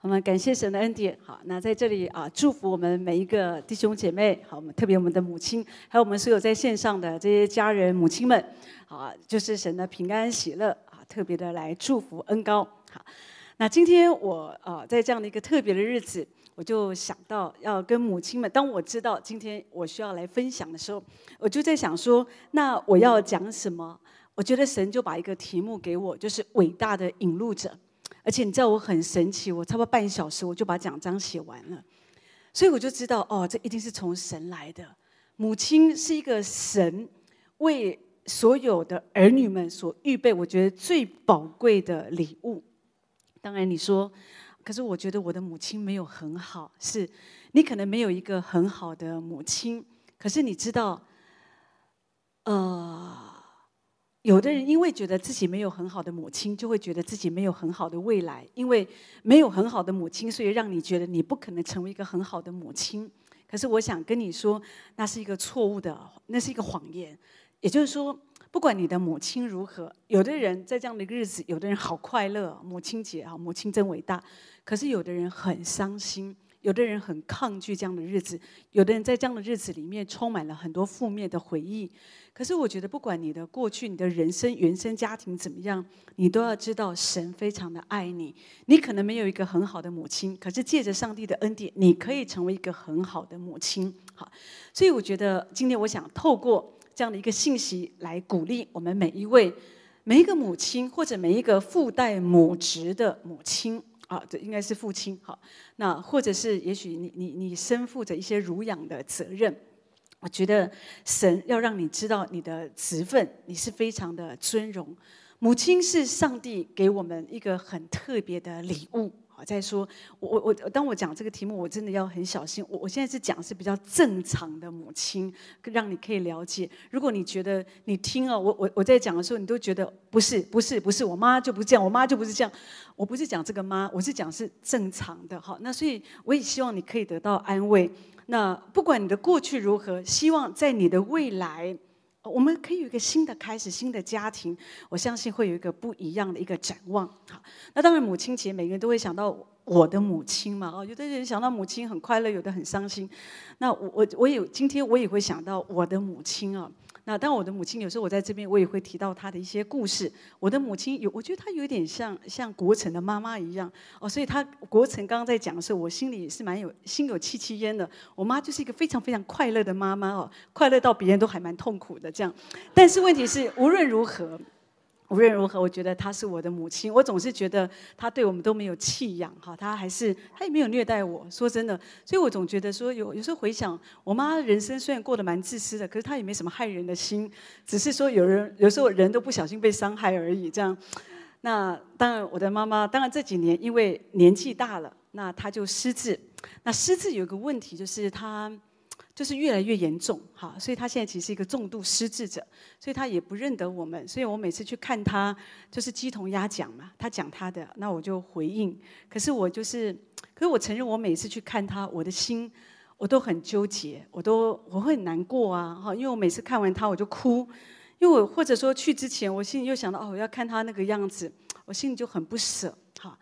我们感谢神的恩典。好，那在这里啊，祝福我们每一个弟兄姐妹。好，我们特别我们的母亲，还有我们所有在线上的这些家人、母亲们。好，就是神的平安喜乐啊，特别的来祝福恩高。好，那今天我啊，在这样的一个特别的日子，我就想到要跟母亲们。当我知道今天我需要来分享的时候，我就在想说，那我要讲什么？我觉得神就把一个题目给我，就是伟大的引路者。而且你知道我很神奇，我差不多半小时我就把讲章写完了，所以我就知道哦，这一定是从神来的。母亲是一个神为所有的儿女们所预备，我觉得最宝贵的礼物。当然你说，可是我觉得我的母亲没有很好，是你可能没有一个很好的母亲，可是你知道，呃。有的人因为觉得自己没有很好的母亲，就会觉得自己没有很好的未来。因为没有很好的母亲，所以让你觉得你不可能成为一个很好的母亲。可是我想跟你说，那是一个错误的，那是一个谎言。也就是说，不管你的母亲如何，有的人在这样的一个日子，有的人好快乐，母亲节啊，母亲真伟大。可是有的人很伤心。有的人很抗拒这样的日子，有的人在这样的日子里面充满了很多负面的回忆。可是我觉得，不管你的过去、你的人生、原生家庭怎么样，你都要知道，神非常的爱你。你可能没有一个很好的母亲，可是借着上帝的恩典，你可以成为一个很好的母亲。好，所以我觉得今天我想透过这样的一个信息来鼓励我们每一位、每一个母亲，或者每一个父代母职的母亲。啊，这应该是父亲。好，那或者是也许你你你身负着一些儒养的责任。我觉得神要让你知道你的职分，你是非常的尊荣。母亲是上帝给我们一个很特别的礼物。好，再说我我我，当我讲这个题目，我真的要很小心。我我现在是讲是比较正常的母亲，让你可以了解。如果你觉得你听了我我我在讲的时候，你都觉得不是不是不是，我妈就不是这样，我妈就不是这样。我不是讲这个妈，我是讲是正常的。好，那所以我也希望你可以得到安慰。那不管你的过去如何，希望在你的未来。我们可以有一个新的开始，新的家庭，我相信会有一个不一样的一个展望。好，那当然母亲节，每个人都会想到我的母亲嘛。哦，有的人想到母亲很快乐，有的很伤心。那我我我也今天我也会想到我的母亲啊。那当我的母亲有时候我在这边，我也会提到她的一些故事。我的母亲有，我觉得她有点像像国成的妈妈一样哦，所以她国成刚刚在讲的时候，我心里也是蛮有心有戚戚焉的。我妈就是一个非常非常快乐的妈妈哦，快乐到别人都还蛮痛苦的这样。但是问题是，无论如何。无论如何，我觉得她是我的母亲。我总是觉得她对我们都没有弃养，哈，她还是她也没有虐待我。说真的，所以我总觉得说有有时候回想，我妈人生虽然过得蛮自私的，可是她也没什么害人的心，只是说有人有时候人都不小心被伤害而已。这样，那当然我的妈妈，当然这几年因为年纪大了，那她就失智。那失智有个问题就是她。就是越来越严重，哈，所以他现在其实是一个重度失智者，所以他也不认得我们，所以我每次去看他，就是鸡同鸭讲嘛，他讲他的，那我就回应。可是我就是，可是我承认，我每次去看他，我的心我都很纠结，我都我会很难过啊，哈，因为我每次看完他我就哭，因为我或者说去之前，我心里又想到哦，我要看他那个样子，我心里就很不舍，哈。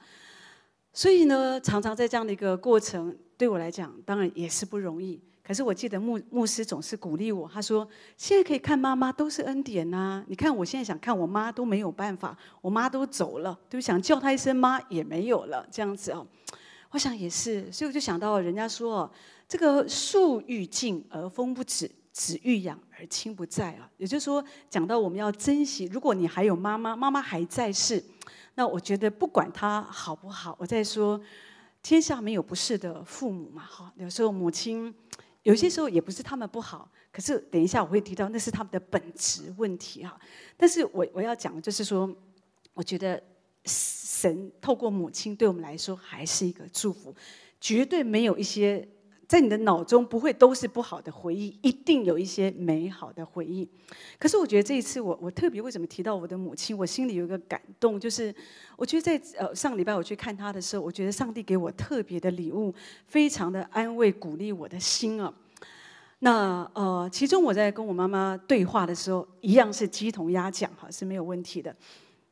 所以呢，常常在这样的一个过程，对我来讲，当然也是不容易。可是我记得牧牧师总是鼓励我，他说：“现在可以看妈妈都是恩典呐、你看我现在想看我妈都没有办法，我妈都走了，对不？想叫她一声妈也没有了，这样子哦。我想也是，所以我就想到人家说哦，这个树欲静而风不止，子欲养而亲不在啊。也就是说，讲到我们要珍惜，如果你还有妈妈，妈妈还在世，那我觉得不管她好不好，我在说天下没有不是的父母嘛。哈，有时候母亲。有些时候也不是他们不好，可是等一下我会提到那是他们的本质问题哈。但是我我要讲的就是说，我觉得神透过母亲对我们来说还是一个祝福，绝对没有一些。在你的脑中不会都是不好的回忆，一定有一些美好的回忆。可是我觉得这一次我我特别为什么提到我的母亲，我心里有一个感动，就是我觉得在呃上礼拜我去看她的时候，我觉得上帝给我特别的礼物，非常的安慰鼓励我的心啊。那呃，其中我在跟我妈妈对话的时候，一样是鸡同鸭讲哈，是没有问题的。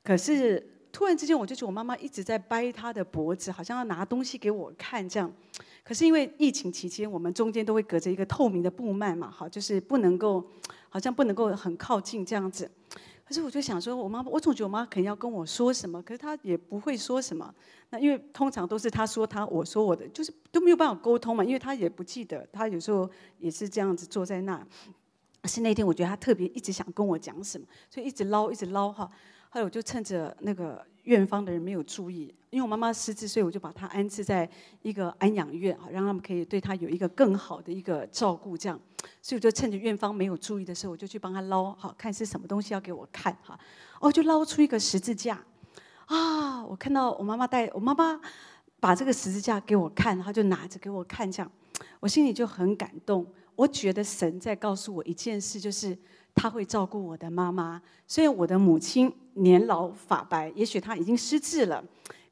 可是突然之间，我就觉得我妈妈一直在掰她的脖子，好像要拿东西给我看这样。可是因为疫情期间，我们中间都会隔着一个透明的布幔嘛，好，就是不能够，好像不能够很靠近这样子。可是我就想说，我妈妈，我总觉得我妈可能要跟我说什么，可是她也不会说什么。那因为通常都是她说她，我说我的，就是都没有办法沟通嘛，因为她也不记得，她有时候也是这样子坐在那。是那天，我觉得她特别一直想跟我讲什么，所以一直捞，一直捞哈。后来我就趁着那个。院方的人没有注意，因为我妈妈失智，所以我就把她安置在一个安养院啊，让他们可以对她有一个更好的一个照顾。这样，所以我就趁着院方没有注意的时候，我就去帮她捞，好看是什么东西要给我看哈。哦，就捞出一个十字架啊！我看到我妈妈带我妈妈把这个十字架给我看，她就拿着给我看，这样我心里就很感动。我觉得神在告诉我一件事，就是。他会照顾我的妈妈，虽然我的母亲年老发白，也许她已经失智了，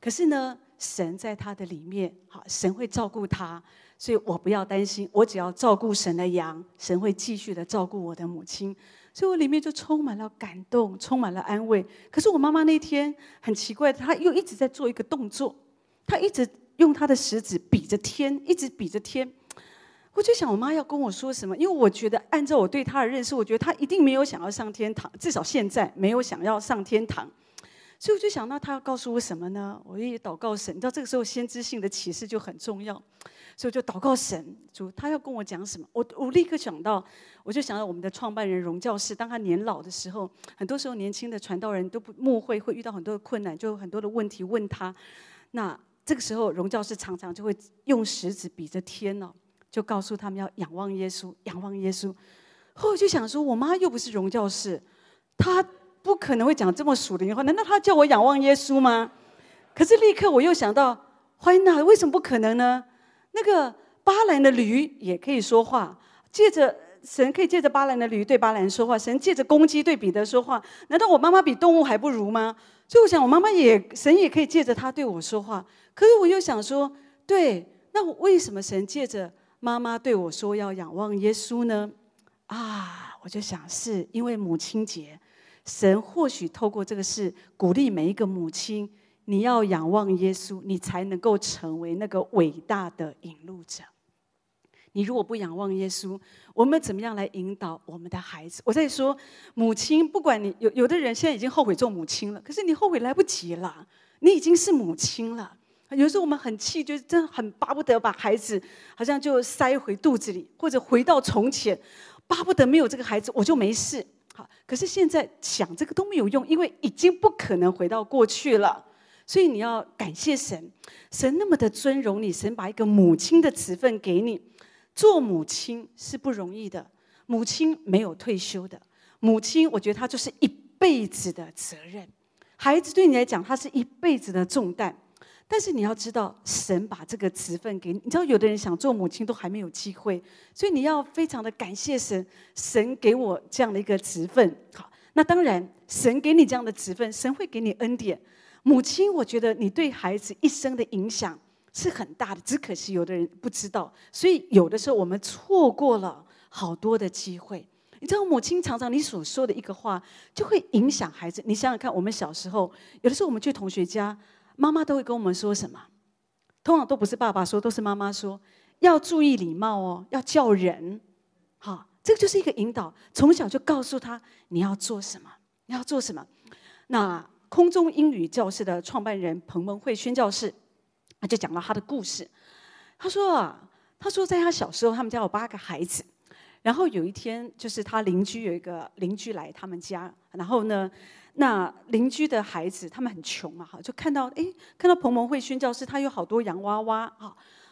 可是呢，神在她的里面，好，神会照顾她，所以我不要担心，我只要照顾神的羊，神会继续的照顾我的母亲，所以我里面就充满了感动，充满了安慰。可是我妈妈那天很奇怪，她又一直在做一个动作，她一直用她的食指比着天，一直比着天。我就想，我妈要跟我说什么？因为我觉得，按照我对她的认识，我觉得她一定没有想要上天堂，至少现在没有想要上天堂。所以我就想，那她要告诉我什么呢？我也祷告神，你知道这个时候先知性的启示就很重要，所以我就祷告神，主他要跟我讲什么？我我立刻想到，我就想到我们的创办人荣教士，当他年老的时候，很多时候年轻的传道人都不牧会，会遇到很多的困难，就有很多的问题问他。那这个时候，荣教士常常就会用食指比着天呢。就告诉他们要仰望耶稣，仰望耶稣。后来我就想说，我妈又不是荣教士，她不可能会讲这么属灵的话。难道她叫我仰望耶稣吗？可是立刻我又想到，欢迎哪？为什么不可能呢？那个巴兰的驴也可以说话，借着神可以借着巴兰的驴对巴兰说话，神借着公鸡对彼得说话。难道我妈妈比动物还不如吗？所以我想，我妈妈也神也可以借着她对我说话。可是我又想说，对，那我为什么神借着？妈妈对我说：“要仰望耶稣呢。”啊，我就想是因为母亲节，神或许透过这个事鼓励每一个母亲：你要仰望耶稣，你才能够成为那个伟大的引路者。你如果不仰望耶稣，我们怎么样来引导我们的孩子？我在说，母亲，不管你有有的人现在已经后悔做母亲了，可是你后悔来不及了，你已经是母亲了。有时候我们很气，就是真的很巴不得把孩子好像就塞回肚子里，或者回到从前，巴不得没有这个孩子我就没事。好，可是现在想这个都没有用，因为已经不可能回到过去了。所以你要感谢神，神那么的尊荣你，神把一个母亲的职分给你。做母亲是不容易的，母亲没有退休的，母亲我觉得她就是一辈子的责任。孩子对你来讲，他是一辈子的重担。但是你要知道，神把这个职分给你。你知道，有的人想做母亲都还没有机会，所以你要非常的感谢神，神给我这样的一个职分。好，那当然，神给你这样的职分，神会给你恩典。母亲，我觉得你对孩子一生的影响是很大的，只可惜有的人不知道。所以有的时候我们错过了好多的机会。你知道，母亲常常你所说的一个话，就会影响孩子。你想想看，我们小时候，有的时候我们去同学家。妈妈都会跟我们说什么？通常都不是爸爸说，都是妈妈说。要注意礼貌哦，要叫人。好，这个就是一个引导，从小就告诉他你要做什么，你要做什么。那空中英语教室的创办人彭蒙惠宣教士，他就讲了他的故事。他说啊，他说在他小时候，他们家有八个孩子，然后有一天，就是他邻居有一个邻居来他们家，然后呢。那邻居的孩子，他们很穷嘛，哈，就看到，哎，看到彭蒙惠宣教师，他有好多洋娃娃，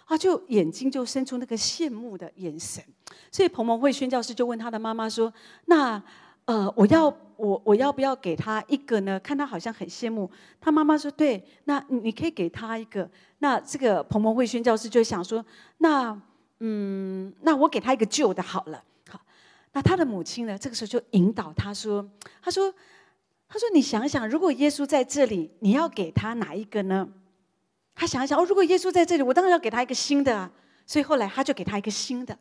啊，就眼睛就生出那个羡慕的眼神。所以彭蒙惠宣教师就问他的妈妈说：“那，呃，我要我我要不要给他一个呢？看他好像很羡慕。”他妈妈说：“对，那你可以给他一个。”那这个彭蒙惠宣教师就想说：“那，嗯，那我给他一个旧的好了。”好，那他的母亲呢，这个时候就引导他说：“他说。”他说：“你想想，如果耶稣在这里，你要给他哪一个呢？”他想一想：“哦，如果耶稣在这里，我当然要给他一个新的啊。”所以后来他就给他一个新的。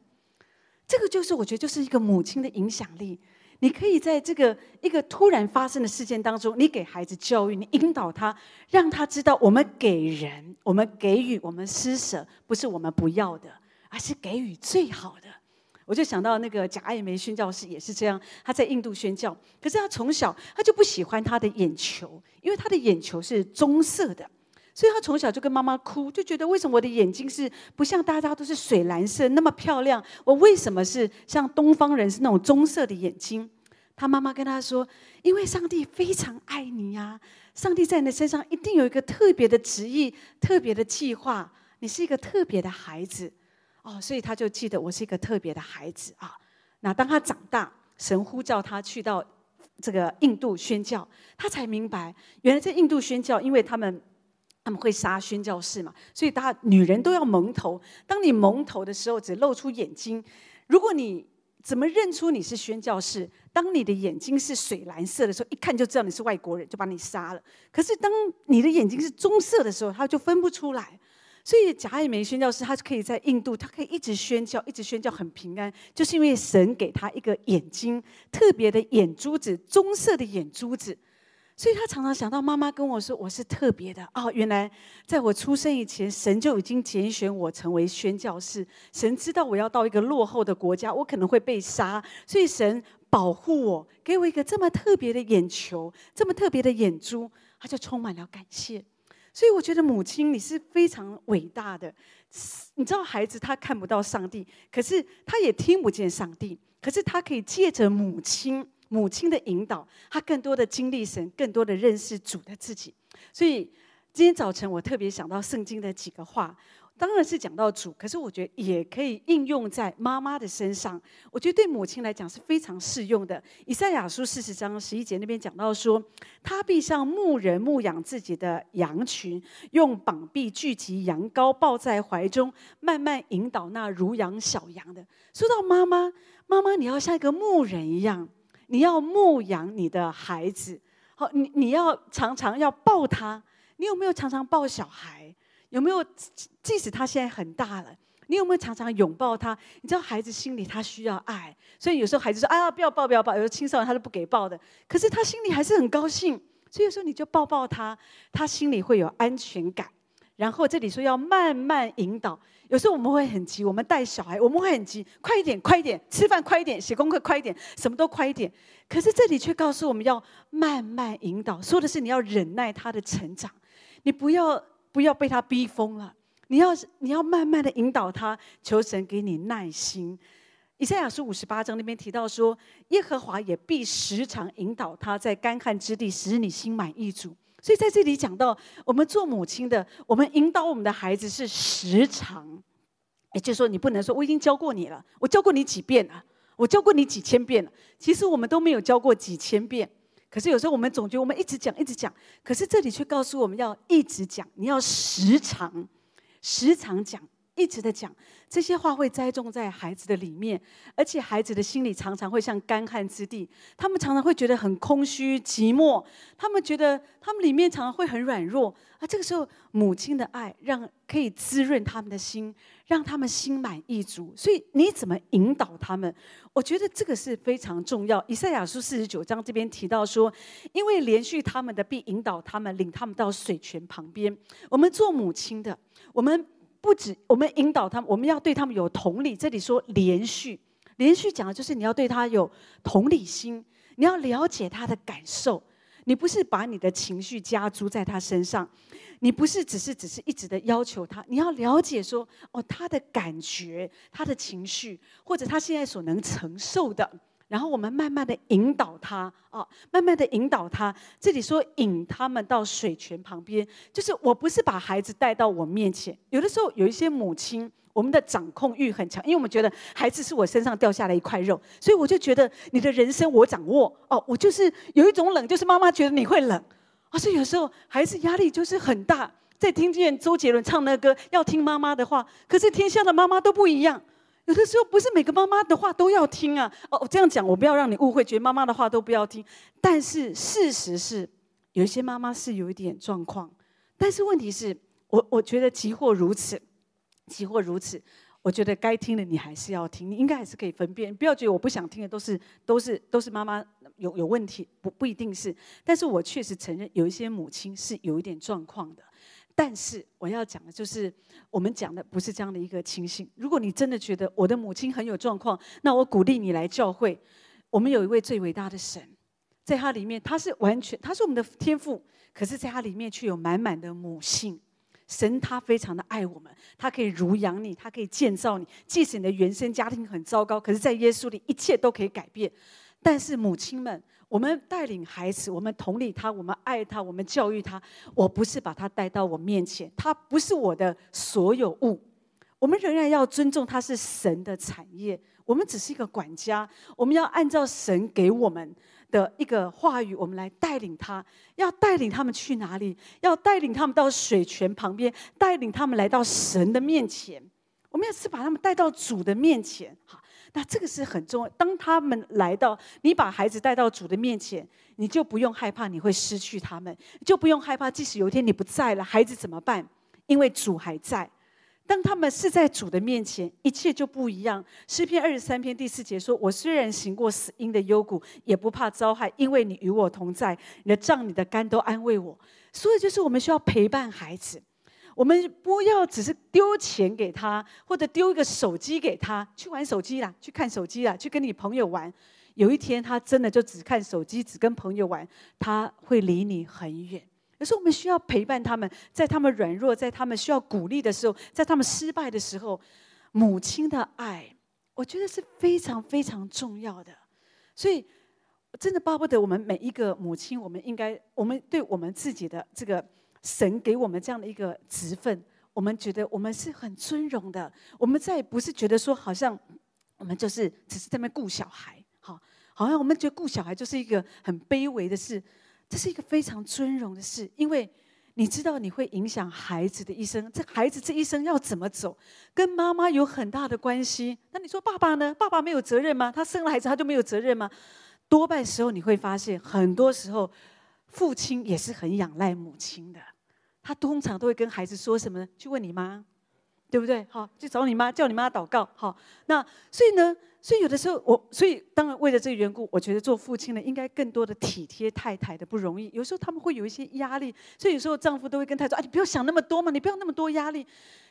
这个就是我觉得就是一个母亲的影响力。你可以在这个一个突然发生的事件当中，你给孩子教育，你引导他，让他知道我们给人、我们给予、我们施舍，不是我们不要的，而是给予最好的。我就想到那个贾爱梅宣教士也是这样，他在印度宣教，可是他从小他就不喜欢他的眼球，因为他的眼球是棕色的。所以他从小就跟妈妈哭，就觉得为什么我的眼睛是不像大家都是水蓝色那么漂亮？我为什么是像东方人是那种棕色的眼睛？他妈妈跟他说：“因为上帝非常爱你呀，上帝在你的身上一定有一个特别的旨意、特别的计划。你是一个特别的孩子哦，所以他就记得我是一个特别的孩子啊。那当他长大，神呼叫他去到这个印度宣教，他才明白，原来在印度宣教，因为他们。”他们会杀宣教士嘛？所以大家女人都要蒙头。当你蒙头的时候，只露出眼睛。如果你怎么认出你是宣教士？当你的眼睛是水蓝色的时候，一看就知道你是外国人，就把你杀了。可是当你的眼睛是棕色的时候，他就分不出来。所以贾爱梅宣教士，他可以在印度，他可以一直宣教，一直宣教，很平安，就是因为神给他一个眼睛，特别的眼珠子，棕色的眼珠子。所以他常常想到妈妈跟我说：“我是特别的哦，原来在我出生以前，神就已经拣选我成为宣教士。神知道我要到一个落后的国家，我可能会被杀，所以神保护我，给我一个这么特别的眼球，这么特别的眼珠，他就充满了感谢。所以我觉得母亲你是非常伟大的。你知道，孩子他看不到上帝，可是他也听不见上帝，可是他可以借着母亲。”母亲的引导，他更多的经历神，更多的认识主的自己。所以今天早晨我特别想到圣经的几个话，当然是讲到主，可是我觉得也可以应用在妈妈的身上。我觉得对母亲来讲是非常适用的。以赛亚书四十章十一节那边讲到说，他必像牧人牧养自己的羊群，用膀臂聚集羊羔，抱在怀中，慢慢引导那如羊小羊的。说到妈妈，妈妈你要像一个牧人一样。你要牧养你的孩子，好，你你要常常要抱他。你有没有常常抱小孩？有没有？即使他现在很大了，你有没有常常拥抱他？你知道孩子心里他需要爱，所以有时候孩子说：“啊，不要抱，不要抱。”有时候青少年他都不给抱的，可是他心里还是很高兴。所以有时候你就抱抱他，他心里会有安全感。然后这里说要慢慢引导，有时候我们会很急，我们带小孩我们会很急，快一点，快一点，吃饭快一点，写功课快一点，什么都快一点。可是这里却告诉我们要慢慢引导，说的是你要忍耐他的成长，你不要不要被他逼疯了，你要你要慢慢的引导他，求神给你耐心。以赛亚书五十八章那边提到说，耶和华也必时常引导他，在干旱之地使你心满意足。所以在这里讲到，我们做母亲的，我们引导我们的孩子是时常，也就是说，你不能说我已经教过你了，我教过你几遍了，我教过你几千遍了。其实我们都没有教过几千遍，可是有时候我们总觉得我们一直讲，一直讲，可是这里却告诉我们要一直讲，你要时常，时常讲。一直的讲这些话，会栽种在孩子的里面，而且孩子的心里常常会像干旱之地，他们常常会觉得很空虚、寂寞，他们觉得他们里面常常会很软弱。啊这个时候，母亲的爱让可以滋润他们的心，让他们心满意足。所以你怎么引导他们？我觉得这个是非常重要。以赛亚书四十九章这边提到说，因为连续他们的必引导他们，领他们到水泉旁边。我们做母亲的，我们。不止我们引导他们，我们要对他们有同理。这里说连续，连续讲的就是你要对他有同理心，你要了解他的感受。你不是把你的情绪加诸在他身上，你不是只是只是一直的要求他，你要了解说哦，他的感觉、他的情绪，或者他现在所能承受的。然后我们慢慢的引导他啊，慢慢的引导他。这里说引他们到水泉旁边，就是我不是把孩子带到我面前。有的时候有一些母亲，我们的掌控欲很强，因为我们觉得孩子是我身上掉下来一块肉，所以我就觉得你的人生我掌握。哦，我就是有一种冷，就是妈妈觉得你会冷啊，所以有时候孩子压力就是很大。在听见周杰伦唱那歌，要听妈妈的话，可是天下的妈妈都不一样。有的时候不是每个妈妈的话都要听啊！哦，我这样讲，我不要让你误会，觉得妈妈的话都不要听。但是事实是，有一些妈妈是有一点状况。但是问题是，我我觉得即或如此，即或如此，我觉得该听的你还是要听，你应该还是可以分辨。不要觉得我不想听的都是都是都是妈妈有有问题，不不一定是。但是我确实承认有一些母亲是有一点状况的。但是我要讲的就是，我们讲的不是这样的一个情形。如果你真的觉得我的母亲很有状况，那我鼓励你来教会。我们有一位最伟大的神，在他里面，他是完全，他是我们的天赋，可是在他里面却有满满的母性。神他非常的爱我们，他可以乳养你，他可以建造你。即使你的原生家庭很糟糕，可是在耶稣里一切都可以改变。但是母亲们。我们带领孩子，我们同理他，我们爱他，我们教育他。我不是把他带到我面前，他不是我的所有物。我们仍然要尊重他是神的产业。我们只是一个管家，我们要按照神给我们的一个话语，我们来带领他。要带领他们去哪里？要带领他们到水泉旁边，带领他们来到神的面前。我们要是把他们带到主的面前，好。那这个是很重要。当他们来到，你把孩子带到主的面前，你就不用害怕你会失去他们，就不用害怕，即使有一天你不在了，孩子怎么办？因为主还在。当他们是在主的面前，一切就不一样。诗篇二十三篇第四节说：“我虽然行过死荫的幽谷，也不怕遭害，因为你与我同在，你的杖、你的竿都安慰我。”所以，就是我们需要陪伴孩子。我们不要只是丢钱给他，或者丢一个手机给他，去玩手机啦，去看手机啦，去跟你朋友玩。有一天他真的就只看手机，只跟朋友玩，他会离你很远。有时候我们需要陪伴他们，在他们软弱，在他们需要鼓励的时候，在他们失败的时候，母亲的爱，我觉得是非常非常重要的。所以，真的巴不得我们每一个母亲，我们应该，我们对我们自己的这个。神给我们这样的一个职分，我们觉得我们是很尊荣的。我们再也不是觉得说，好像我们就是只是在那顾小孩，好，好像我们觉得顾小孩就是一个很卑微的事。这是一个非常尊荣的事，因为你知道你会影响孩子的一生。这孩子这一生要怎么走，跟妈妈有很大的关系。那你说爸爸呢？爸爸没有责任吗？他生了孩子他就没有责任吗？多半时候你会发现，很多时候。父亲也是很仰赖母亲的，他通常都会跟孩子说什么呢？去问你妈，对不对？好，去找你妈，叫你妈祷告。好，那所以呢，所以有的时候我，所以当然为了这个缘故，我觉得做父亲的应该更多的体贴太太的不容易。有时候他们会有一些压力，所以有时候丈夫都会跟太太说：“啊，你不要想那么多嘛，你不要那么多压力。”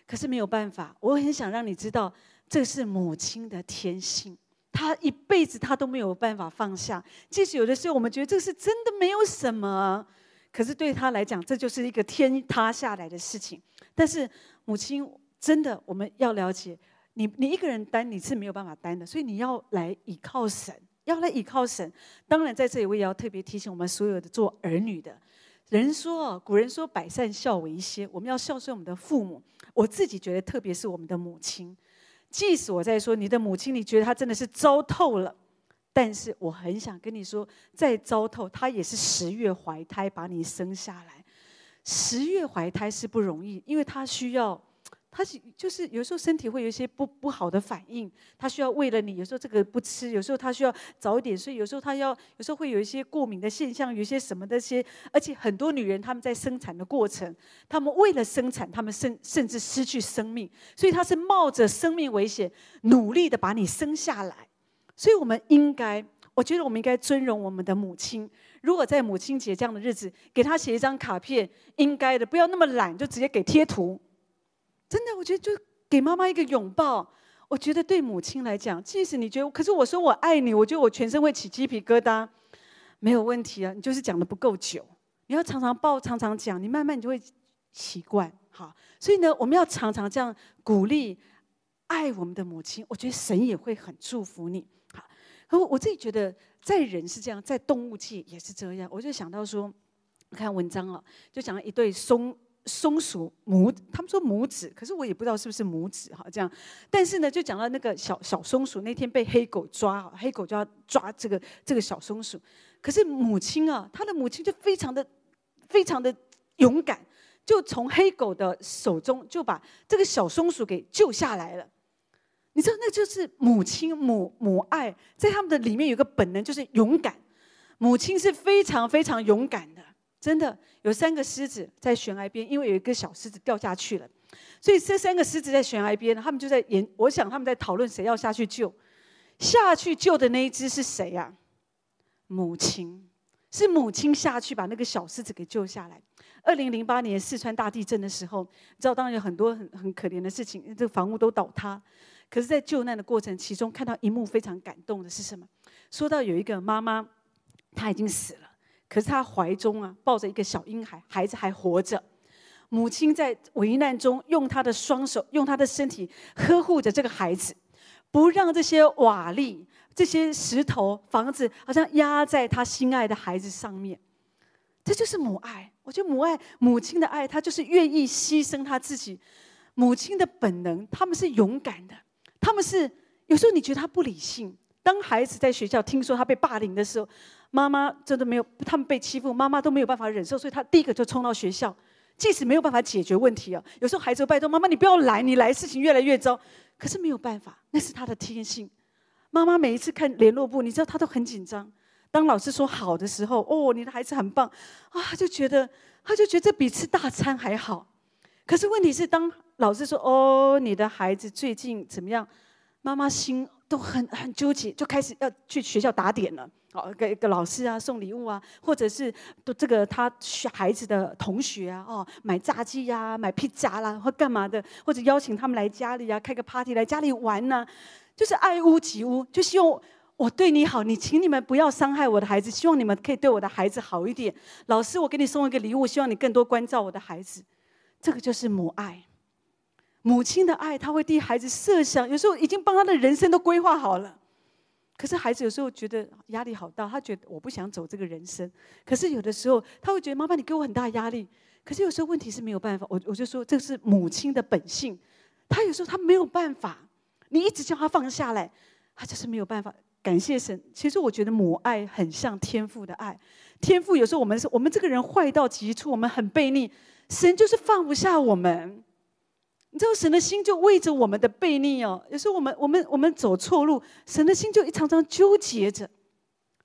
可是没有办法，我很想让你知道，这是母亲的天性。他一辈子他都没有办法放下，即使有的时候我们觉得这是真的没有什么，可是对他来讲，这就是一个天塌下来的事情。但是母亲真的，我们要了解，你你一个人担你是没有办法担的，所以你要来倚靠神，要来倚靠神。当然在这里我也要特别提醒我们所有的做儿女的人说，古人说百善孝为先，我们要孝顺我们的父母。我自己觉得，特别是我们的母亲。即使我在说你的母亲，你觉得她真的是糟透了，但是我很想跟你说，再糟透，她也是十月怀胎把你生下来。十月怀胎是不容易，因为她需要。他是就是有时候身体会有一些不不好的反应，他需要为了你，有时候这个不吃，有时候他需要早一点睡，有时候他要有时候会有一些过敏的现象，有一些什么的些，而且很多女人她们在生产的过程，她们为了生产，她们甚甚至失去生命，所以她是冒着生命危险努力的把你生下来，所以我们应该，我觉得我们应该尊荣我们的母亲。如果在母亲节这样的日子，给她写一张卡片，应该的，不要那么懒，就直接给贴图。真的，我觉得就给妈妈一个拥抱。我觉得对母亲来讲，即使你觉得，可是我说我爱你，我觉得我全身会起鸡皮疙瘩，没有问题啊。你就是讲得不够久，你要常常抱，常常讲，你慢慢你就会习惯。好，所以呢，我们要常常这样鼓励、爱我们的母亲。我觉得神也会很祝福你。好，可我自己觉得，在人是这样，在动物界也是这样。我就想到说，看文章啊，就讲了一对松。松鼠母，他们说母子，可是我也不知道是不是母子哈，这样。但是呢，就讲到那个小小松鼠那天被黑狗抓，黑狗就要抓这个这个小松鼠。可是母亲啊，他的母亲就非常的非常的勇敢，就从黑狗的手中就把这个小松鼠给救下来了。你知道，那就是母亲母母爱，在他们的里面有个本能，就是勇敢。母亲是非常非常勇敢的。真的有三个狮子在悬崖边，因为有一个小狮子掉下去了，所以这三个狮子在悬崖边，他们就在演。我想他们在讨论谁要下去救。下去救的那一只是谁呀？母亲，是母亲下去把那个小狮子给救下来。二零零八年四川大地震的时候，你知道当然有很多很很可怜的事情，这个房屋都倒塌。可是，在救难的过程其中，看到一幕非常感动的是什么？说到有一个妈妈，她已经死了，可是他怀中啊抱着一个小婴孩，孩子还活着。母亲在危难中用她的双手，用她的身体呵护着这个孩子。不让这些瓦砾、这些石头、房子，好像压在他心爱的孩子上面。这就是母爱。我觉得母爱，母亲的爱，她就是愿意牺牲她自己。母亲的本能，他们是勇敢的。他们是有时候你觉得他不理性。当孩子在学校听说他被霸凌的时候，妈妈真的没有，他们被欺负，妈妈都没有办法忍受，所以他第一个就冲到学校。即使没有办法解决问题啊，有时候孩子拜托妈妈，你不要来，你来事情越来越糟。可是没有办法，那是他的天性。妈妈每一次看联络簿，你知道他都很紧张。当老师说好的时候，哦，你的孩子很棒啊，就觉得他就觉得这比吃大餐还好。可是问题是，当老师说哦，你的孩子最近怎么样，妈妈心都很很纠结，就开始要去学校打点了。哦，给个老师啊送礼物啊，或者是都这个他孩子的同学啊，哦，买炸鸡呀、啊，买披萨啦，或干嘛的，或者邀请他们来家里啊，开个 party 来家里玩呐、啊，就是爱屋及乌，就希望我对你好，你请你们不要伤害我的孩子，希望你们可以对我的孩子好一点。老师，我给你送一个礼物，希望你更多关照我的孩子，这个就是母爱，母亲的爱，他会替孩子设想，有时候已经帮他的人生都规划好了。可是孩子有时候觉得压力好大，他觉得我不想走这个人生。可是有的时候他会觉得妈妈你给我很大压力。可是有时候问题是没有办法，我我就说这是母亲的本性。他有时候他没有办法，你一直叫他放下来，他就是没有办法。感谢神，其实我觉得母爱很像天父的爱。天父有时候我们是我们这个人坏到极处，我们很悖逆，神就是放不下我们。你知道神的心就为着我们的悖逆哦，有时候我们我们我们走错路，神的心就一常常纠结着。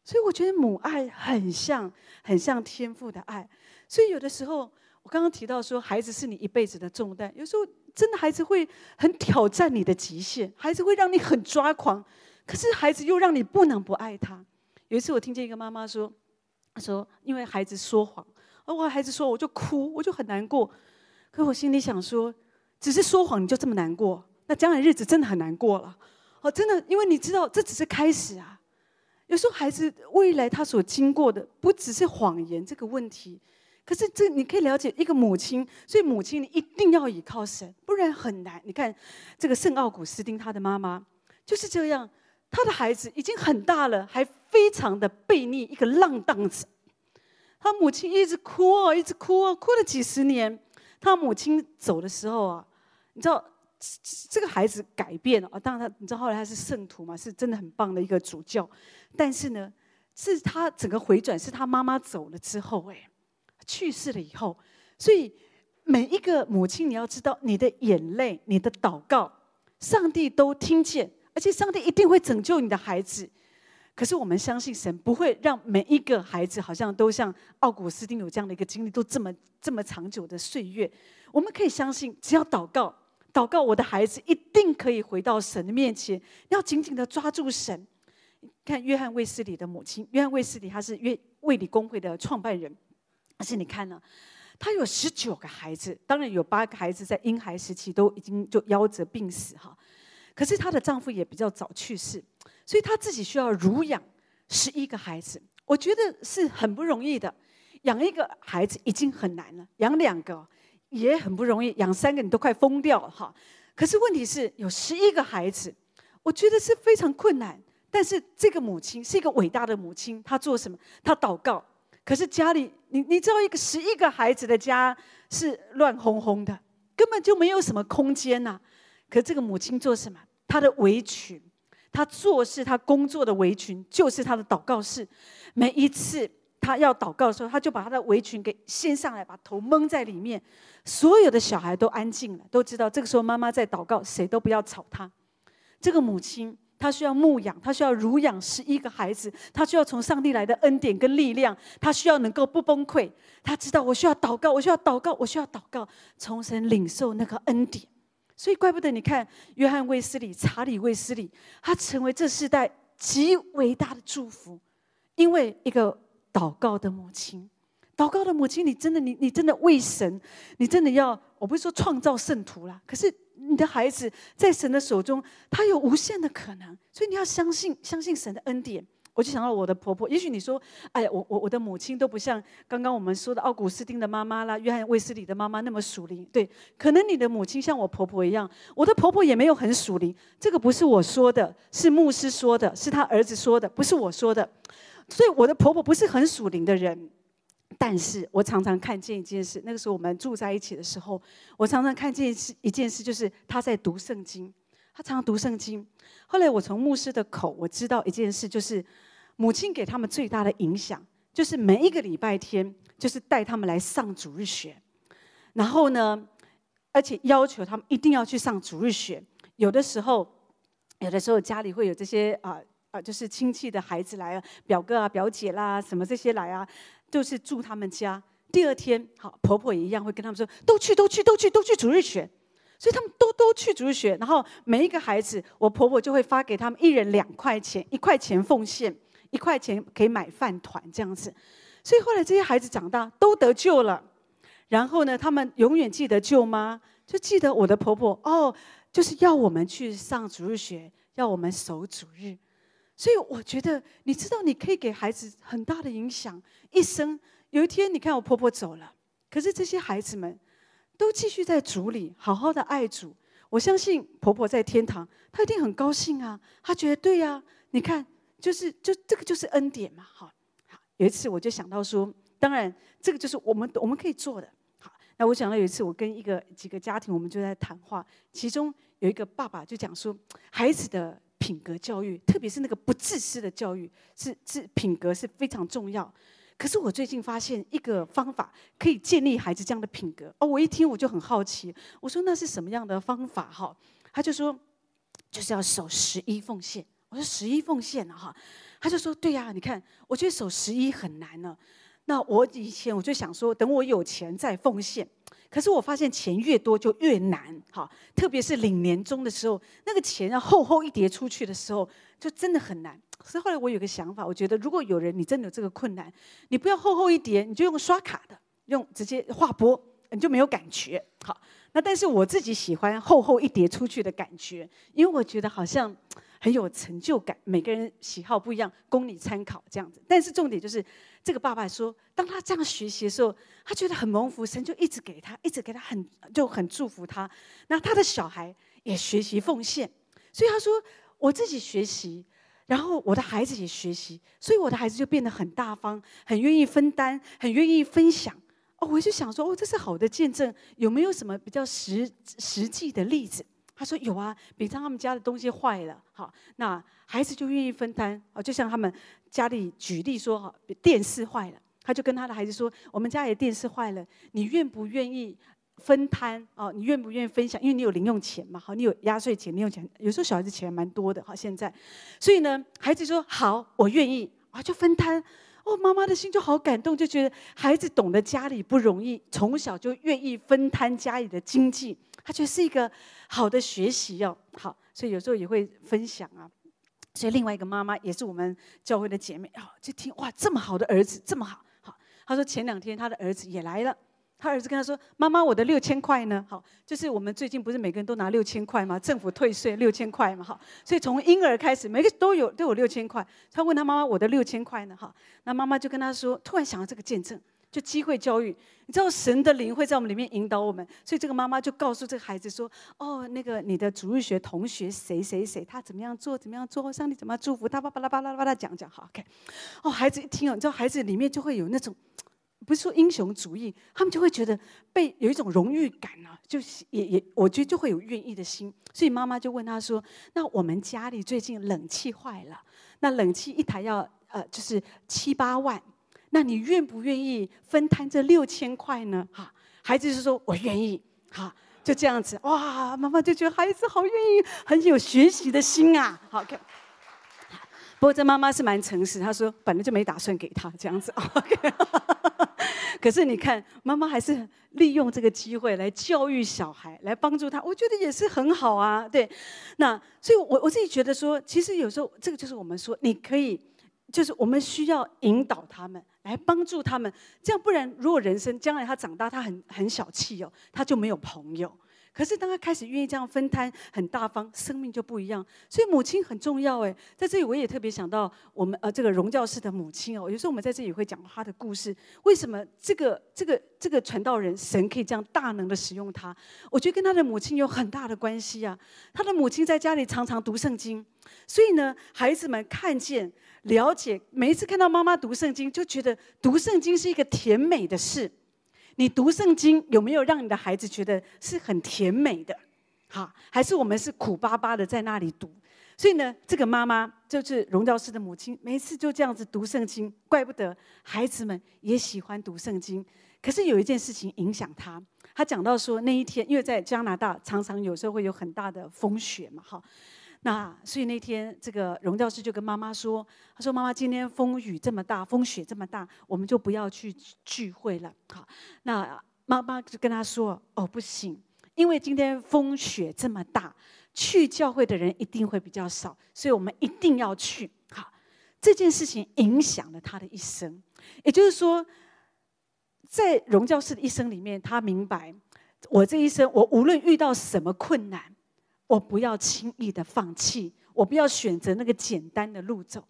所以我觉得母爱很像很像天父的爱。所以有的时候我刚刚提到说，孩子是你一辈子的重担，有时候真的孩子会很挑战你的极限，孩子会让你很抓狂，可是孩子又让你不能不爱他。有一次我听见一个妈妈说，她说因为孩子说谎，而我孩子说我就哭，我就很难过，可我心里想说。只是说谎你就这么难过，那将来日子真的很难过了。哦，真的，因为你知道这只是开始啊。有时候孩子未来他所经过的不只是谎言这个问题，可是这你可以了解一个母亲，所以母亲你一定要依靠神，不然很难。你看这个圣奥古斯丁他的妈妈就是这样，他的孩子已经很大了，还非常的悖逆，一个浪荡子。他母亲一直哭啊，一直哭啊，哭了几十年。他母亲走的时候啊。你知道这个孩子改变了啊？当然他，你知道后来他是圣徒嘛，是真的很棒的一个主教。但是呢，是他整个回转，是他妈妈走了之后，哎，去世了以后。所以每一个母亲，你要知道，你的眼泪、你的祷告，上帝都听见，而且上帝一定会拯救你的孩子。可是我们相信神不会让每一个孩子好像都像奥古斯丁有这样的一个经历，都这么这么长久的岁月。我们可以相信，只要祷告。祷告，我的孩子一定可以回到神的面前。要紧紧的抓住神。看约翰卫斯理的母亲，约翰卫斯理他是约卫理公会的创办人。而且你看呢，他有十九个孩子，当然有八个孩子在婴孩时期都已经就夭折病死哈。可是她的丈夫也比较早去世，所以她自己需要乳养十一个孩子。我觉得是很不容易的，养一个孩子已经很难了，养两个。也很不容易，养三个你都快疯掉了哈。可是问题是有十一个孩子，我觉得是非常困难。但是这个母亲是一个伟大的母亲，她做什么？她祷告。可是家里，你你知道，一个十一个孩子的家是乱哄哄的，根本就没有什么空间呐。可这个母亲做什么？她的围裙，她做事，她工作的围裙就是她的祷告室。每一次。他要祷告的时候，他就把他的围裙给掀上来，把头蒙在里面。所有的小孩都安静了，都知道这个时候妈妈在祷告，谁都不要吵他。这个母亲她需要牧养，她需要乳养十一个孩子，她需要从上帝来的恩典跟力量，她需要能够不崩溃。他知道我需要祷告，我需要祷告，我需要祷告，从神领受那个恩典。所以怪不得你看约翰卫斯理、查理卫斯理，他成为这世代极伟大的祝福，因为一个祷告的母亲。祷告的母亲，你真的，你你真的为神，你真的要，我不是说创造圣徒啦，可是你的孩子在神的手中，他有无限的可能，所以你要相信，相信神的恩典。我就想到我的婆婆，也许你说，哎，我我我的母亲都不像刚刚我们说的奥古斯丁的妈妈啦，约翰卫斯理的妈妈那么属灵，对，可能你的母亲像我婆婆一样，我的婆婆也没有很属灵，这个不是我说的，是牧师说的，是他儿子说的，不是我说的，所以我的婆婆不是很属灵的人。但是我常常看见一件事，那个时候我们住在一起的时候，我常常看见一一件事，就是她在读圣经，她常常读圣经。后来我从牧师的口我知道一件事，就是母亲给他们最大的影响，就是每一个礼拜天，就是带他们来上主日学，然后呢，而且要求他们一定要去上主日学。有的时候，有的时候家里会有这些啊啊，就是亲戚的孩子来啊，表哥啊、表姐啦，什么这些来啊。就是住他们家，第二天好，婆婆也一样会跟他们说，都去都去都去都去主日学，所以他们都都去主日学。然后每一个孩子，我婆婆就会发给他们一人两块钱，一块钱奉献，一块钱可以买饭团这样子。所以后来这些孩子长大都得救了。然后呢，他们永远记得救吗？就记得我的婆婆哦，就是要我们去上主日学，要我们守主日。所以我觉得，你知道，你可以给孩子很大的影响。一生有一天，你看我婆婆走了，可是这些孩子们都继续在主里好好的爱主。我相信婆婆在天堂，她一定很高兴啊。她觉得对呀，你看，就是就这个就是恩典嘛。好，好，有一次我就想到说，当然这个就是我们我们可以做的。好，那我想到有一次我跟一个几个家庭，我们就在谈话，其中有一个爸爸就讲说，孩子的。品格教育，特别是那个不自私的教育，是是品格是非常重要。可是我最近发现一个方法，可以建立孩子这样的品格。哦，我一听我就很好奇，我说那是什么样的方法？哈，他就说就是要守十一奉献。我说十一奉献啊，哈，他就说对呀，你看，我觉得守十一很难呢。那我以前我就想说，等我有钱再奉献。可是我发现钱越多就越难，哈，特别是领年终的时候，那个钱要厚厚一叠出去的时候，就真的很难。所以后来我有个想法，我觉得如果有人你真的有这个困难，你不要厚厚一叠，你就用刷卡的，用直接划拨，你就没有感觉。好，那但是我自己喜欢厚厚一叠出去的感觉，因为我觉得好像。很有成就感，每个人喜好不一样，供你参考这样子。但是重点就是，这个爸爸说，当他这样学习的时候，他觉得很蒙福，神就一直给他，一直给他很就很祝福他。那他的小孩也学习奉献，所以他说，我自己学习，然后我的孩子也学习，所以我的孩子就变得很大方，很愿意分担，很愿意分享。哦，我就想说，哦，这是好的见证，有没有什么比较实实际的例子？他说有啊，比方他们家的东西坏了，好，那孩子就愿意分担啊。就像他们家里举例说，哈，电视坏了，他就跟他的孩子说：“我们家里的电视坏了，你愿不愿意分摊？哦，你愿不愿意分享？因为你有零用钱嘛，好，你有压岁钱、零用钱。有时候小孩子钱蛮多的，哈，现在，所以呢，孩子说好，我愿意啊，就分摊。哦，妈妈的心就好感动，就觉得孩子懂得家里不容易，从小就愿意分摊家里的经济。”他觉得是一个好的学习哦，好，所以有时候也会分享啊。所以另外一个妈妈也是我们教会的姐妹啊，就听哇，这么好的儿子这么好，好。她说前两天她的儿子也来了，她儿子跟她说：“妈妈，我的六千块呢？”好，就是我们最近不是每个人都拿六千块吗？政府退税六千块嘛，好，所以从婴儿开始，每个都有都有六千块。她问她妈妈：“我的六千块呢？”好，那妈妈就跟她说：“突然想到这个见证。”就机会教育，你知道神的灵会在我们里面引导我们，所以这个妈妈就告诉这个孩子说：“哦，那个你的主日学同学谁谁谁，他怎么样做，怎么样做，上帝怎么样祝福他，巴拉巴拉巴拉讲讲，好，OK。哦，孩子一听哦，你知道孩子里面就会有那种，不是说英雄主义，他们就会觉得被有一种荣誉感啊，就是也也，我觉得就会有愿意的心。所以妈妈就问他说：“那我们家里最近冷气坏了，那冷气一台要呃，就是七八万。”那你愿不愿意分摊这六千块呢？哈，孩子就说：“我愿意。”哈，就这样子，哇，妈妈就觉得孩子好愿意，很有学习的心啊。好看。不过这妈妈是蛮诚实，她说本来就没打算给他这样子。OK。可是你看，妈妈还是利用这个机会来教育小孩，来帮助他，我觉得也是很好啊。对，那所以我我自己觉得说，其实有时候这个就是我们说，你可以，就是我们需要引导他们，来帮助他们，这样不然，如果人生将来他长大，他很很小气哦，他就没有朋友。可是当他开始愿意这样分摊，很大方，生命就不一样。所以母亲很重要哎，在这里我也特别想到我们呃这个荣教师的母亲哦。有时候我们在这里会讲她的故事，为什么这个这个这个传道人神可以这样大能的使用他？我觉得跟他的母亲有很大的关系啊。他的母亲在家里常常读圣经，所以呢，孩子们看见、了解，每一次看到妈妈读圣经，就觉得读圣经是一个甜美的事。你读圣经有没有让你的孩子觉得是很甜美的？哈，还是我们是苦巴巴的在那里读？所以呢，这个妈妈就是荣教师的母亲，每一次就这样子读圣经，怪不得孩子们也喜欢读圣经。可是有一件事情影响他，他讲到说那一天，因为在加拿大常常有时候会有很大的风雪嘛，哈。那所以那天，这个荣教师就跟妈妈说：“他说，妈妈，今天风雨这么大，风雪这么大，我们就不要去聚会了。”好，那妈妈就跟他说：“哦，不行，因为今天风雪这么大，去教会的人一定会比较少，所以我们一定要去。”好，这件事情影响了他的一生。也就是说，在荣教师的一生里面，他明白，我这一生，我无论遇到什么困难。我不要轻易的放弃，我不要选择那个简单的路走。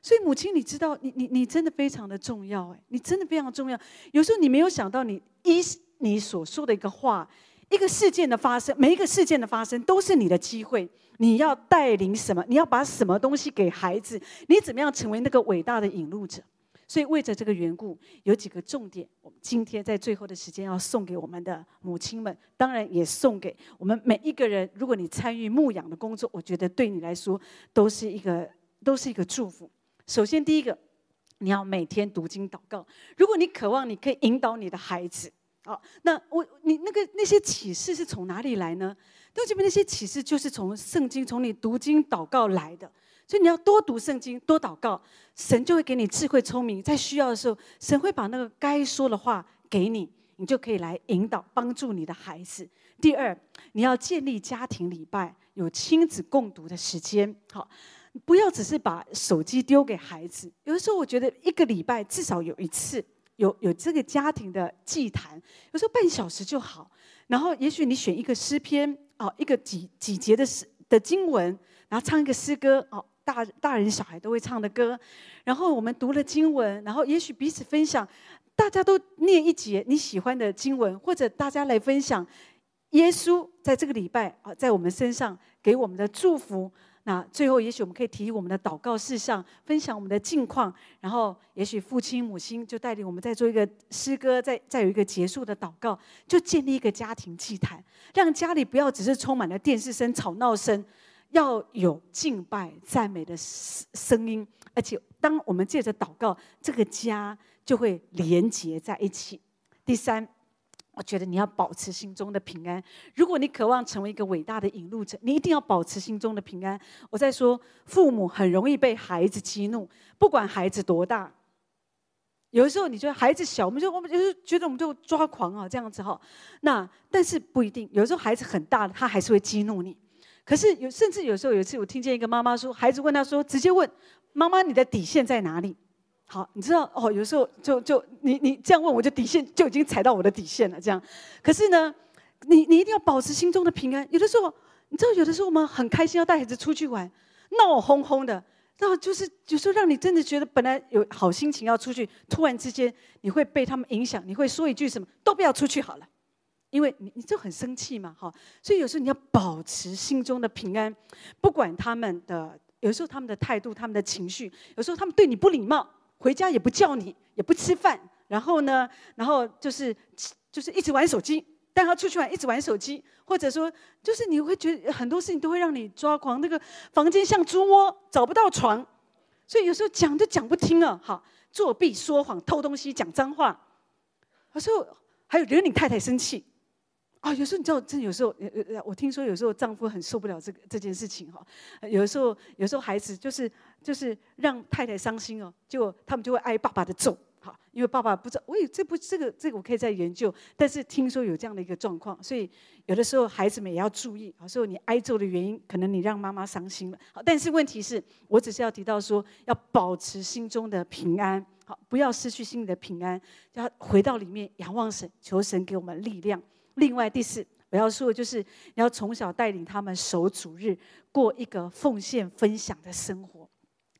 所以母亲，你知道，你你你真的非常的重要，哎，你真的非常重要。有时候你没有想到，你一你所说的一个话，一个事件的发生，每一个事件的发生都是你的机会。你要带领什么？你要把什么东西给孩子？你怎么样成为那个伟大的引路者？所以为着这个缘故，有几个重点，我们今天在最后的时间要送给我们的母亲们，当然也送给我们每一个人。如果你参与牧养的工作，我觉得对你来说都是一个都是一个祝福。首先，第一个，你要每天读经祷告。如果你渴望，你可以引导你的孩子。好，那我你那个那些启示是从哪里来呢？都这边那些启示就是从圣经，从你读经祷告来的。所以你要多读圣经，多祷告，神就会给你智慧聪明。在需要的时候，神会把那个该说的话给你，你就可以来引导帮助你的孩子。第二，你要建立家庭礼拜，有亲子共读的时间。好，不要只是把手机丢给孩子。有的时候，我觉得一个礼拜至少有一次有有这个家庭的祭坛，有时候半小时就好。然后，也许你选一个诗篇哦，一个几几节的诗的经文，然后唱一个诗歌哦。大大人小孩都会唱的歌，然后我们读了经文，然后也许彼此分享，大家都念一节你喜欢的经文，或者大家来分享耶稣在这个礼拜啊，在我们身上给我们的祝福。那最后，也许我们可以提我们的祷告事项，分享我们的近况，然后也许父亲母亲就带领我们再做一个诗歌，再再有一个结束的祷告，就建立一个家庭祭坛，让家里不要只是充满了电视声、吵闹声。要有敬拜赞美的声音，而且当我们借着祷告，这个家就会连结在一起。第三，我觉得你要保持心中的平安。如果你渴望成为一个伟大的引路者，你一定要保持心中的平安。我在说，父母很容易被孩子激怒，不管孩子多大。有的时候你觉得孩子小，我们就我们就是觉得我们就抓狂啊，这样子哈。那但是不一定，有时候孩子很大，他还是会激怒你。可是有，甚至有时候有一次，我听见一个妈妈说，孩子问她说，直接问妈妈，你的底线在哪里？好，你知道哦，有时候就就你你这样问，我就底线就已经踩到我的底线了。这样，可是呢，你你一定要保持心中的平安。有的时候，你知道，有的时候我们很开心要带孩子出去玩，闹哄哄的，那就是有时候让你真的觉得本来有好心情要出去，突然之间你会被他们影响，你会说一句什么，都不要出去好了。因为你你就很生气嘛，哈，所以有时候你要保持心中的平安，不管他们的，有时候他们的态度、他们的情绪，有时候他们对你不礼貌，回家也不叫你，也不吃饭，然后呢，然后就是就是一直玩手机，带他出去玩一直玩手机，或者说就是你会觉得很多事情都会让你抓狂，那个房间像猪窝，找不到床，所以有时候讲都讲不听了，哈，作弊、说谎、偷东西、讲脏话，有时候还有惹你太太生气。啊，有时候你知道，真有时候，呃呃，我听说有时候丈夫很受不了这个这件事情哈。有时候，有时候孩子就是就是让太太伤心哦，就他们就会挨爸爸的揍。好，因为爸爸不知道，喂，这不这个这个我可以再研究。但是听说有这样的一个状况，所以有的时候孩子们也要注意。有时候你挨揍的原因，可能你让妈妈伤心了。好，但是问题是我只是要提到说，要保持心中的平安，好，不要失去心里的平安，要回到里面仰望神，求神给我们力量。另外第四，我要说的就是你要从小带领他们守主日，过一个奉献分享的生活。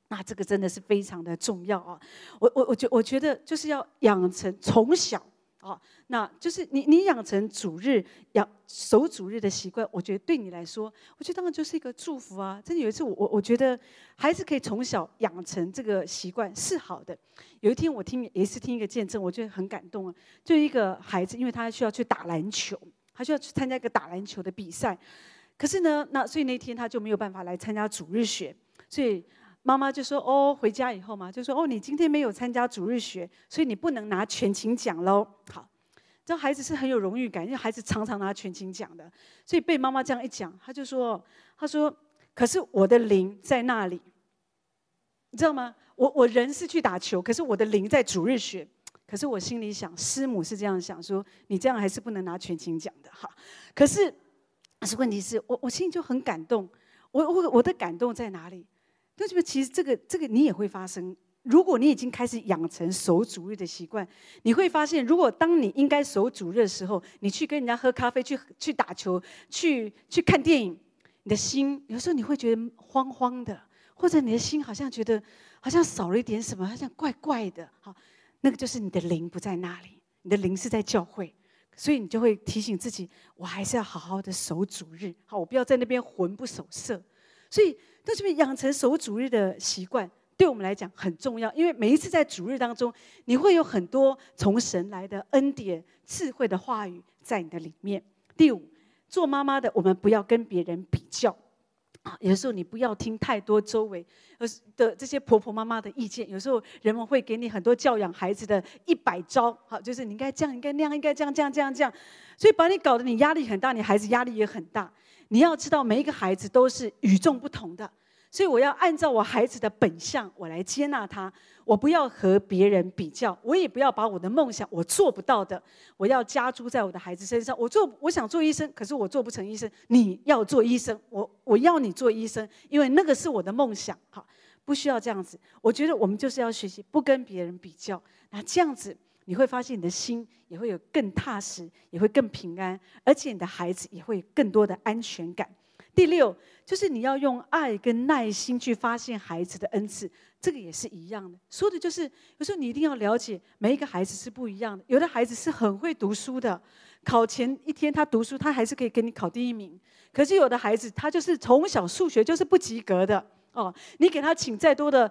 那这个真的是非常的重要啊！我我我觉我觉得就是要养成从小好，那就是你你养成主日养守主日的习惯，我觉得对你来说，我觉得当然就是一个祝福啊！真的有一次我我我觉得孩子可以从小养成这个习惯是好的。有一天我听也是听一个见证，我觉得很感动啊！就一个孩子，因为他需要去打篮球，他需要去参加一个打篮球的比赛，可是呢，那所以那天他就没有办法来参加主日学，所以。妈妈就说：“哦，回家以后嘛，就说哦，你今天没有参加主日学，所以你不能拿全勤奖喽。”好，这孩子是很有荣誉感，因为孩子常常拿全勤奖的，所以被妈妈这样一讲，他就说：“他说，可是我的灵在那里，你知道吗？我我人是去打球，可是我的灵在主日学。可是我心里想，师母是这样想说，你这样还是不能拿全勤奖的。哈，可是，可是问题是我我心里就很感动，我我我的感动在哪里？”那这个其实这个这个你也会发生。如果你已经开始养成守主日的习惯，你会发现，如果当你应该守主日的时候，你去跟人家喝咖啡、去去打球、去去看电影，你的心有时候你会觉得慌慌的，或者你的心好像觉得好像少了一点什么，好像怪怪的。好，那个就是你的灵不在那里，你的灵是在教会，所以你就会提醒自己，我还是要好好的守主日。好，我不要在那边魂不守舍。所以。在这边养成守主日的习惯，对我们来讲很重要。因为每一次在主日当中，你会有很多从神来的恩典、智慧的话语在你的里面。第五，做妈妈的，我们不要跟别人比较啊。有时候你不要听太多周围呃的这些婆婆妈妈的意见。有时候人们会给你很多教养孩子的一百招，好，就是你应该这样，应该那样，应该这样，这样，这样，这样。所以把你搞得你压力很大，你孩子压力也很大。你要知道，每一个孩子都是与众不同的，所以我要按照我孩子的本相，我来接纳他。我不要和别人比较，我也不要把我的梦想我做不到的，我要加诸在我的孩子身上。我做，我想做医生，可是我做不成医生。你要做医生，我我要你做医生，因为那个是我的梦想。哈，不需要这样子。我觉得我们就是要学习不跟别人比较，那这样子。你会发现你的心也会有更踏实，也会更平安，而且你的孩子也会有更多的安全感。第六，就是你要用爱跟耐心去发现孩子的恩赐，这个也是一样的。说的就是，有时候你一定要了解，每一个孩子是不一样的。有的孩子是很会读书的，考前一天他读书，他还是可以给你考第一名。可是有的孩子，他就是从小数学就是不及格的哦。你给他请再多的、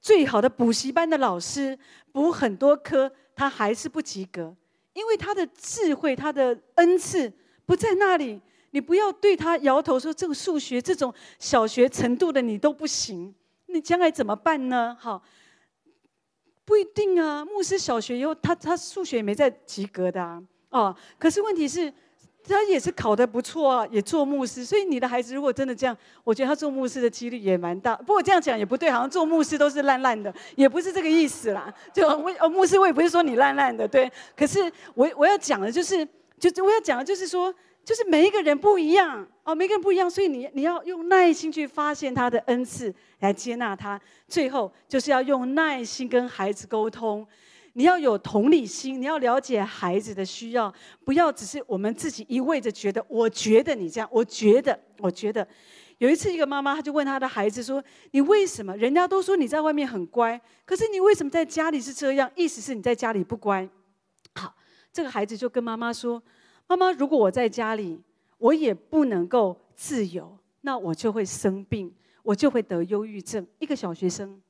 最好的补习班的老师，补很多科。他还是不及格，因为他的智慧、他的恩赐不在那里。你不要对他摇头说：“这个数学这种小学程度的你都不行，你将来怎么办呢？”好，不一定啊。牧师小学以后，他他数学也没在及格的啊。哦，可是问题是。他也是考得不错啊，也做牧师。所以你的孩子如果真的这样，我觉得他做牧师的几率也蛮大。不过这样讲也不对，好像做牧师都是烂烂的，也不是这个意思啦。就我哦，牧师我也不是说你烂烂的，对。可是我我要讲的就是，就我要讲的就是说，就是每一个人不一样哦，每个人不一样，所以你你要用耐心去发现他的恩赐，来接纳他。最后就是要用耐心跟孩子沟通。你要有同理心，你要了解孩子的需要，不要只是我们自己一味的觉得，我觉得你这样，我觉得，我觉得。有一次，一个妈妈，她就问她的孩子说：“你为什么？人家都说你在外面很乖，可是你为什么在家里是这样？意思是你在家里不乖。”好，这个孩子就跟妈妈说：“妈妈，如果我在家里，我也不能够自由，那我就会生病，我就会得忧郁症。”一个小学生。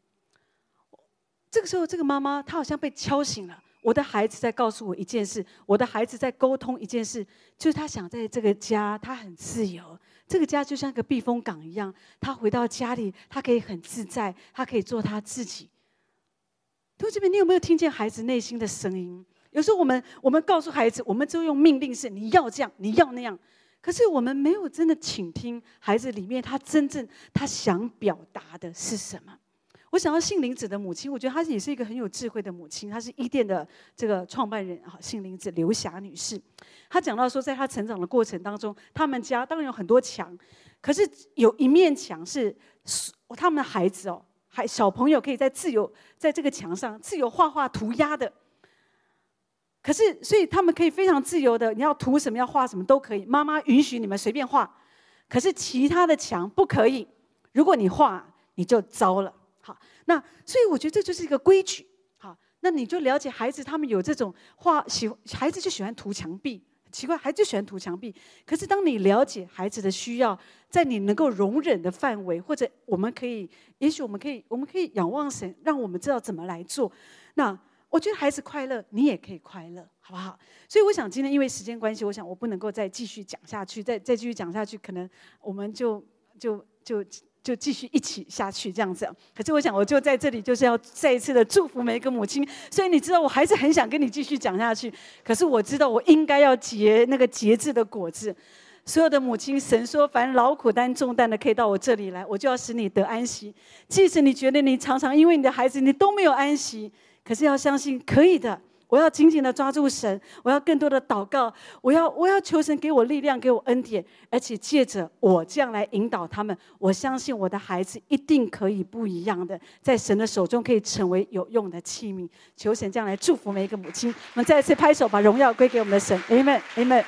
这个时候，这个妈妈她好像被敲醒了。我的孩子在告诉我一件事，我的孩子在沟通一件事，就是他想在这个家，他很自由。这个家就像一个避风港一样，他回到家里，他可以很自在，他可以做他自己。同学们，你有没有听见孩子内心的声音？有时候我们我们告诉孩子，我们就用命令式，你要这样，你要那样。可是我们没有真的倾听孩子里面他真正他想表达的是什么。我想到杏林子的母亲，我觉得她也是一个很有智慧的母亲。她是伊甸的这个创办人啊，杏林子刘霞女士。她讲到说，在她成长的过程当中，他们家当然有很多墙，可是有一面墙是他们的孩子哦，还小朋友可以在自由在这个墙上自由画画涂鸦的。可是，所以他们可以非常自由的，你要涂什么，要画什么都可以。妈妈允许你们随便画，可是其他的墙不可以。如果你画，你就糟了。好，那所以我觉得这就是一个规矩。好，那你就了解孩子，他们有这种画喜，孩子就喜欢涂墙壁。奇怪，孩子就喜欢涂墙壁。可是当你了解孩子的需要，在你能够容忍的范围，或者我们可以，也许我们可以，我们可以仰望神，让我们知道怎么来做。那。我觉得孩子快乐，你也可以快乐，好不好？所以我想今天因为时间关系，我想我不能够再继续讲下去，再再继续讲下去，可能我们就就就就继续一起下去这样子。可是我想，我就在这里就是要再一次的祝福每一个母亲。所以你知道，我还是很想跟你继续讲下去。可是我知道，我应该要结那个节制的果子。所有的母亲，神说，凡劳苦担重担的，可以到我这里来，我就要使你得安息。即使你觉得你常常因为你的孩子，你都没有安息。可是要相信可以的，我要紧紧的抓住神，我要更多的祷告，我要我要求神给我力量，给我恩典，而且借着我这样来引导他们，我相信我的孩子一定可以不一样的，在神的手中可以成为有用的器皿。求神这样来祝福每一个母亲。我们再一次拍手，把荣耀归给我们的神。Amen，Amen。